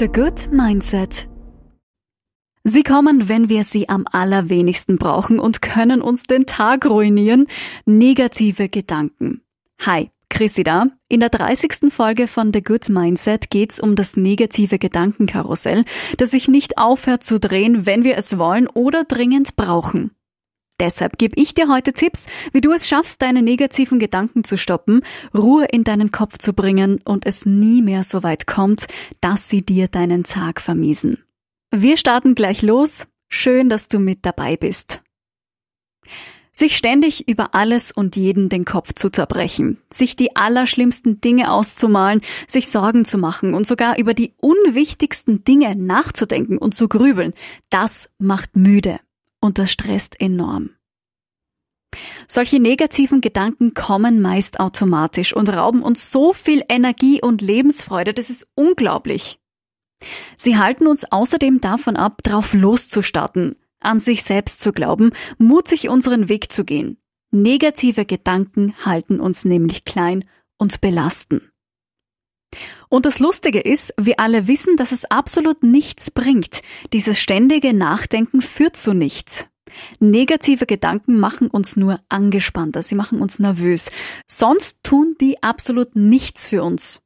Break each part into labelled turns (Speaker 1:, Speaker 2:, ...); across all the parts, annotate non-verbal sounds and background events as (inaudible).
Speaker 1: The Good Mindset. Sie kommen, wenn wir sie am allerwenigsten brauchen und können uns den Tag ruinieren. Negative Gedanken. Hi, Chrissy da. In der 30. Folge von The Good Mindset geht's um das negative Gedankenkarussell, das sich nicht aufhört zu drehen, wenn wir es wollen oder dringend brauchen. Deshalb gebe ich dir heute Tipps, wie du es schaffst, deine negativen Gedanken zu stoppen, Ruhe in deinen Kopf zu bringen und es nie mehr so weit kommt, dass sie dir deinen Tag vermiesen. Wir starten gleich los. Schön, dass du mit dabei bist. Sich ständig über alles und jeden den Kopf zu zerbrechen, sich die allerschlimmsten Dinge auszumalen, sich Sorgen zu machen und sogar über die unwichtigsten Dinge nachzudenken und zu grübeln, das macht müde und das stresst enorm. Solche negativen Gedanken kommen meist automatisch und rauben uns so viel Energie und Lebensfreude, das ist unglaublich. Sie halten uns außerdem davon ab, drauf loszustarten, an sich selbst zu glauben, mutig unseren Weg zu gehen. Negative Gedanken halten uns nämlich klein und belasten. Und das Lustige ist, wir alle wissen, dass es absolut nichts bringt. Dieses ständige Nachdenken führt zu nichts. Negative Gedanken machen uns nur angespannter, sie machen uns nervös. Sonst tun die absolut nichts für uns.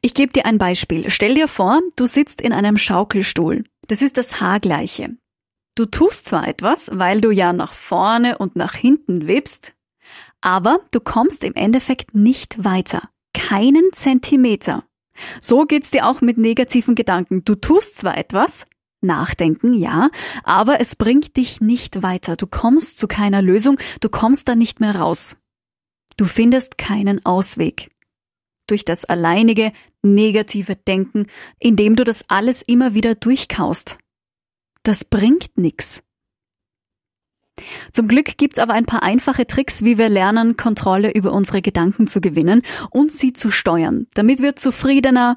Speaker 1: Ich gebe dir ein Beispiel. Stell dir vor, du sitzt in einem Schaukelstuhl. Das ist das Haargleiche. Du tust zwar etwas, weil du ja nach vorne und nach hinten wippst, aber du kommst im Endeffekt nicht weiter. Keinen Zentimeter. So geht's dir auch mit negativen Gedanken. Du tust zwar etwas, Nachdenken, ja, aber es bringt dich nicht weiter. Du kommst zu keiner Lösung, du kommst da nicht mehr raus. Du findest keinen Ausweg. Durch das alleinige negative Denken, indem du das alles immer wieder durchkaust. Das bringt nix. Zum Glück gibt's aber ein paar einfache Tricks, wie wir lernen, Kontrolle über unsere Gedanken zu gewinnen und sie zu steuern, damit wir zufriedener,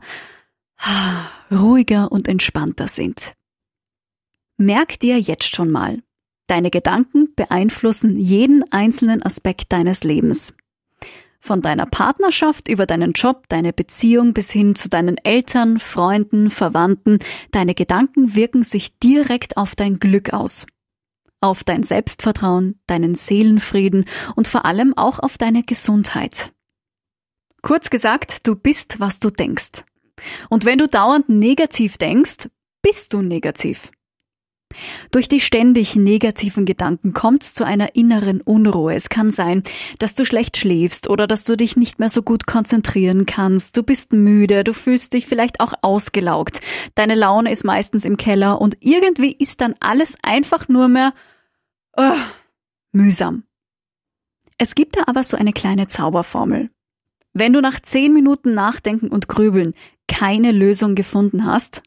Speaker 1: (sighs) ruhiger und entspannter sind. Merk dir jetzt schon mal, deine Gedanken beeinflussen jeden einzelnen Aspekt deines Lebens. Von deiner Partnerschaft über deinen Job, deine Beziehung bis hin zu deinen Eltern, Freunden, Verwandten, deine Gedanken wirken sich direkt auf dein Glück aus. Auf dein Selbstvertrauen, deinen Seelenfrieden und vor allem auch auf deine Gesundheit. Kurz gesagt, du bist, was du denkst. Und wenn du dauernd negativ denkst, bist du negativ. Durch die ständig negativen Gedanken kommt es zu einer inneren Unruhe. Es kann sein, dass du schlecht schläfst oder dass du dich nicht mehr so gut konzentrieren kannst. Du bist müde, du fühlst dich vielleicht auch ausgelaugt. Deine Laune ist meistens im Keller und irgendwie ist dann alles einfach nur mehr oh, mühsam. Es gibt da aber so eine kleine Zauberformel. Wenn du nach zehn Minuten Nachdenken und Grübeln keine Lösung gefunden hast,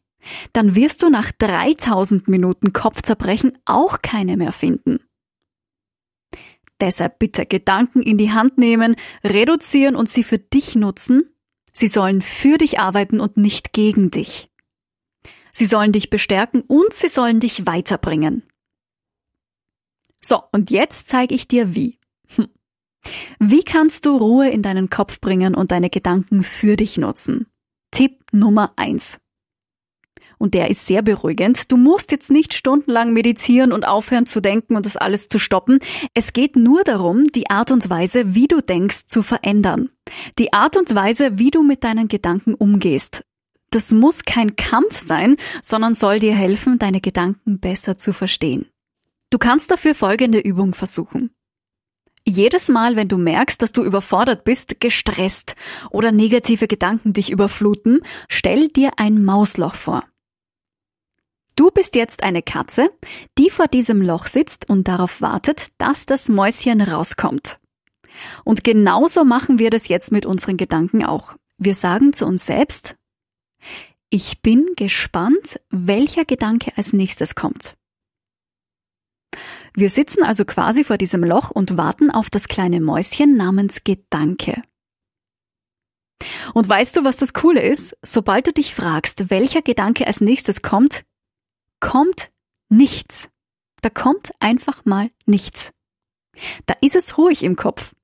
Speaker 1: dann wirst du nach 3000 Minuten Kopfzerbrechen auch keine mehr finden. Deshalb bitte Gedanken in die Hand nehmen, reduzieren und sie für dich nutzen. Sie sollen für dich arbeiten und nicht gegen dich. Sie sollen dich bestärken und sie sollen dich weiterbringen. So, und jetzt zeige ich dir wie. Hm. Wie kannst du Ruhe in deinen Kopf bringen und deine Gedanken für dich nutzen? Tipp Nummer eins: und der ist sehr beruhigend. Du musst jetzt nicht stundenlang meditieren und aufhören zu denken und das alles zu stoppen. Es geht nur darum, die Art und Weise, wie du denkst, zu verändern. Die Art und Weise, wie du mit deinen Gedanken umgehst. Das muss kein Kampf sein, sondern soll dir helfen, deine Gedanken besser zu verstehen. Du kannst dafür folgende Übung versuchen. Jedes Mal, wenn du merkst, dass du überfordert bist, gestresst oder negative Gedanken dich überfluten, stell dir ein Mausloch vor. Du bist jetzt eine Katze, die vor diesem Loch sitzt und darauf wartet, dass das Mäuschen rauskommt. Und genauso machen wir das jetzt mit unseren Gedanken auch. Wir sagen zu uns selbst, ich bin gespannt, welcher Gedanke als nächstes kommt. Wir sitzen also quasi vor diesem Loch und warten auf das kleine Mäuschen namens Gedanke. Und weißt du, was das Coole ist? Sobald du dich fragst, welcher Gedanke als nächstes kommt, kommt nichts. Da kommt einfach mal nichts. Da ist es ruhig im Kopf.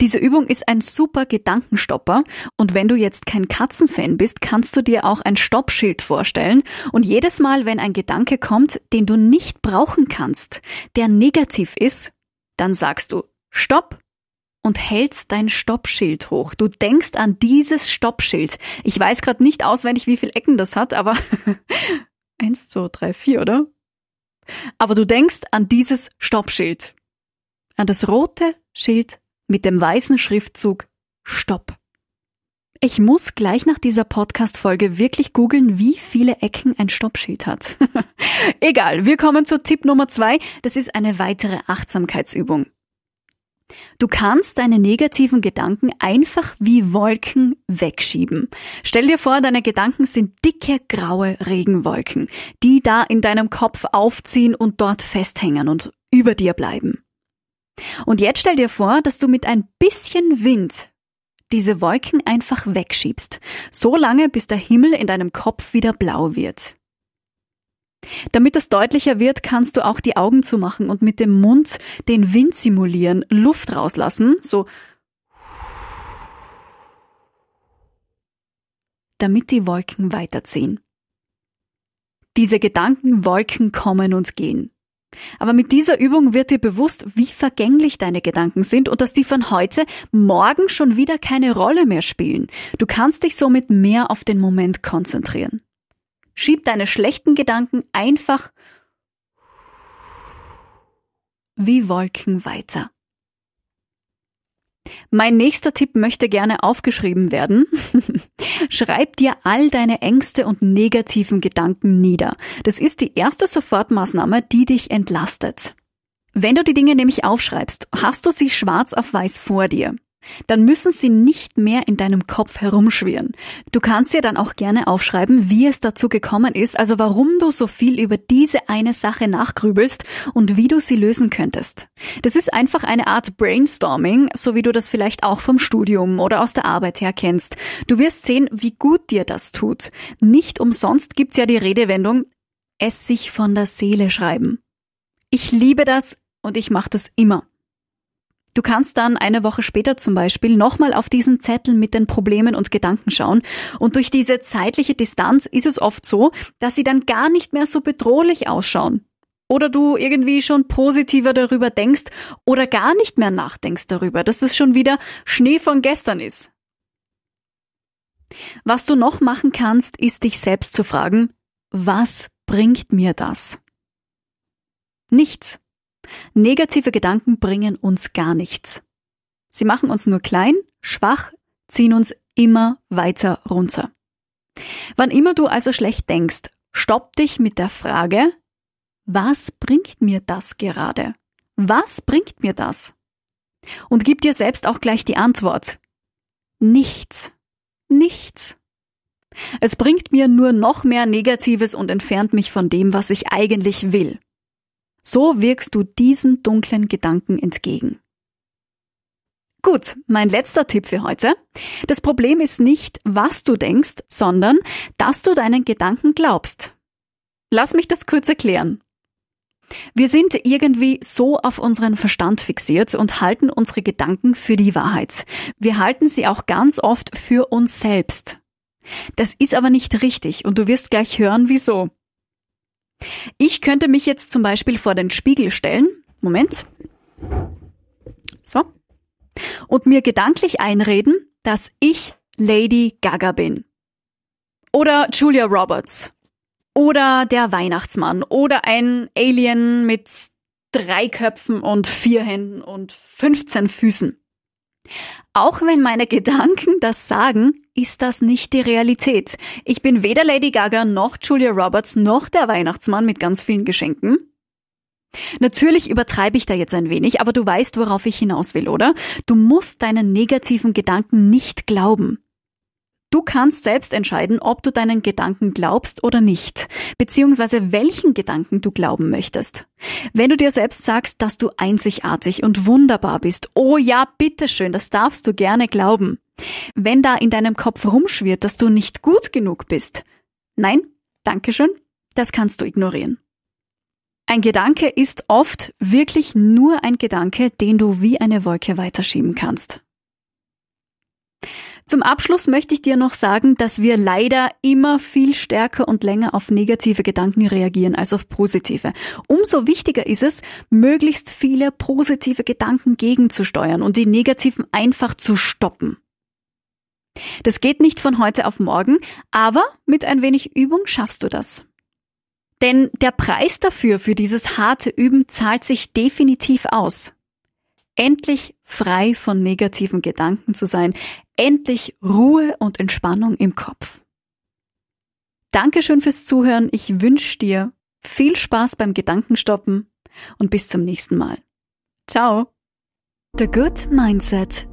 Speaker 1: Diese Übung ist ein super Gedankenstopper und wenn du jetzt kein Katzenfan bist, kannst du dir auch ein Stoppschild vorstellen und jedes Mal, wenn ein Gedanke kommt, den du nicht brauchen kannst, der negativ ist, dann sagst du Stopp und hältst dein Stoppschild hoch. Du denkst an dieses Stoppschild. Ich weiß gerade nicht auswendig, wie viele Ecken das hat, aber (laughs) eins, zwei, drei, vier, oder? Aber du denkst an dieses Stoppschild. An das rote Schild mit dem weißen Schriftzug Stopp. Ich muss gleich nach dieser Podcast-Folge wirklich googeln, wie viele Ecken ein Stoppschild hat. (laughs) Egal, wir kommen zu Tipp Nummer zwei. Das ist eine weitere Achtsamkeitsübung. Du kannst deine negativen Gedanken einfach wie Wolken wegschieben. Stell dir vor, deine Gedanken sind dicke graue Regenwolken, die da in deinem Kopf aufziehen und dort festhängen und über dir bleiben. Und jetzt stell dir vor, dass du mit ein bisschen Wind diese Wolken einfach wegschiebst, so lange bis der Himmel in deinem Kopf wieder blau wird. Damit das deutlicher wird, kannst du auch die Augen zumachen und mit dem Mund den Wind simulieren, Luft rauslassen, so damit die Wolken weiterziehen. Diese Gedankenwolken kommen und gehen. Aber mit dieser Übung wird dir bewusst, wie vergänglich deine Gedanken sind und dass die von heute morgen schon wieder keine Rolle mehr spielen. Du kannst dich somit mehr auf den Moment konzentrieren. Schieb deine schlechten Gedanken einfach wie Wolken weiter. Mein nächster Tipp möchte gerne aufgeschrieben werden. (laughs) Schreib dir all deine Ängste und negativen Gedanken nieder. Das ist die erste Sofortmaßnahme, die dich entlastet. Wenn du die Dinge nämlich aufschreibst, hast du sie schwarz auf weiß vor dir dann müssen sie nicht mehr in deinem Kopf herumschwirren. Du kannst dir dann auch gerne aufschreiben, wie es dazu gekommen ist, also warum du so viel über diese eine Sache nachgrübelst und wie du sie lösen könntest. Das ist einfach eine Art Brainstorming, so wie du das vielleicht auch vom Studium oder aus der Arbeit her kennst. Du wirst sehen, wie gut dir das tut. Nicht umsonst gibt's ja die Redewendung, es sich von der Seele schreiben. Ich liebe das und ich mache das immer. Du kannst dann eine Woche später zum Beispiel nochmal auf diesen Zettel mit den Problemen und Gedanken schauen. Und durch diese zeitliche Distanz ist es oft so, dass sie dann gar nicht mehr so bedrohlich ausschauen. Oder du irgendwie schon positiver darüber denkst oder gar nicht mehr nachdenkst darüber, dass es schon wieder Schnee von gestern ist. Was du noch machen kannst, ist dich selbst zu fragen, was bringt mir das? Nichts. Negative Gedanken bringen uns gar nichts. Sie machen uns nur klein, schwach, ziehen uns immer weiter runter. Wann immer du also schlecht denkst, stopp dich mit der Frage, was bringt mir das gerade? Was bringt mir das? Und gib dir selbst auch gleich die Antwort. Nichts. Nichts. Es bringt mir nur noch mehr Negatives und entfernt mich von dem, was ich eigentlich will. So wirkst du diesen dunklen Gedanken entgegen. Gut, mein letzter Tipp für heute. Das Problem ist nicht, was du denkst, sondern, dass du deinen Gedanken glaubst. Lass mich das kurz erklären. Wir sind irgendwie so auf unseren Verstand fixiert und halten unsere Gedanken für die Wahrheit. Wir halten sie auch ganz oft für uns selbst. Das ist aber nicht richtig und du wirst gleich hören, wieso. Ich könnte mich jetzt zum Beispiel vor den Spiegel stellen. Moment. So. Und mir gedanklich einreden, dass ich Lady Gaga bin. Oder Julia Roberts. Oder der Weihnachtsmann. Oder ein Alien mit drei Köpfen und vier Händen und 15 Füßen. Auch wenn meine Gedanken das sagen, ist das nicht die Realität. Ich bin weder Lady Gaga noch Julia Roberts noch der Weihnachtsmann mit ganz vielen Geschenken. Natürlich übertreibe ich da jetzt ein wenig, aber du weißt, worauf ich hinaus will, oder? Du musst deinen negativen Gedanken nicht glauben. Du kannst selbst entscheiden, ob du deinen Gedanken glaubst oder nicht, beziehungsweise welchen Gedanken du glauben möchtest. Wenn du dir selbst sagst, dass du einzigartig und wunderbar bist, oh ja, bitteschön, das darfst du gerne glauben. Wenn da in deinem Kopf rumschwirrt, dass du nicht gut genug bist, nein, Dankeschön, das kannst du ignorieren. Ein Gedanke ist oft wirklich nur ein Gedanke, den du wie eine Wolke weiterschieben kannst. Zum Abschluss möchte ich dir noch sagen, dass wir leider immer viel stärker und länger auf negative Gedanken reagieren als auf positive. Umso wichtiger ist es, möglichst viele positive Gedanken gegenzusteuern und die negativen einfach zu stoppen. Das geht nicht von heute auf morgen, aber mit ein wenig Übung schaffst du das. Denn der Preis dafür, für dieses harte Üben, zahlt sich definitiv aus. Endlich frei von negativen Gedanken zu sein, endlich Ruhe und Entspannung im Kopf. Dankeschön fürs Zuhören. Ich wünsche dir viel Spaß beim Gedankenstoppen und bis zum nächsten Mal. Ciao. The Good Mindset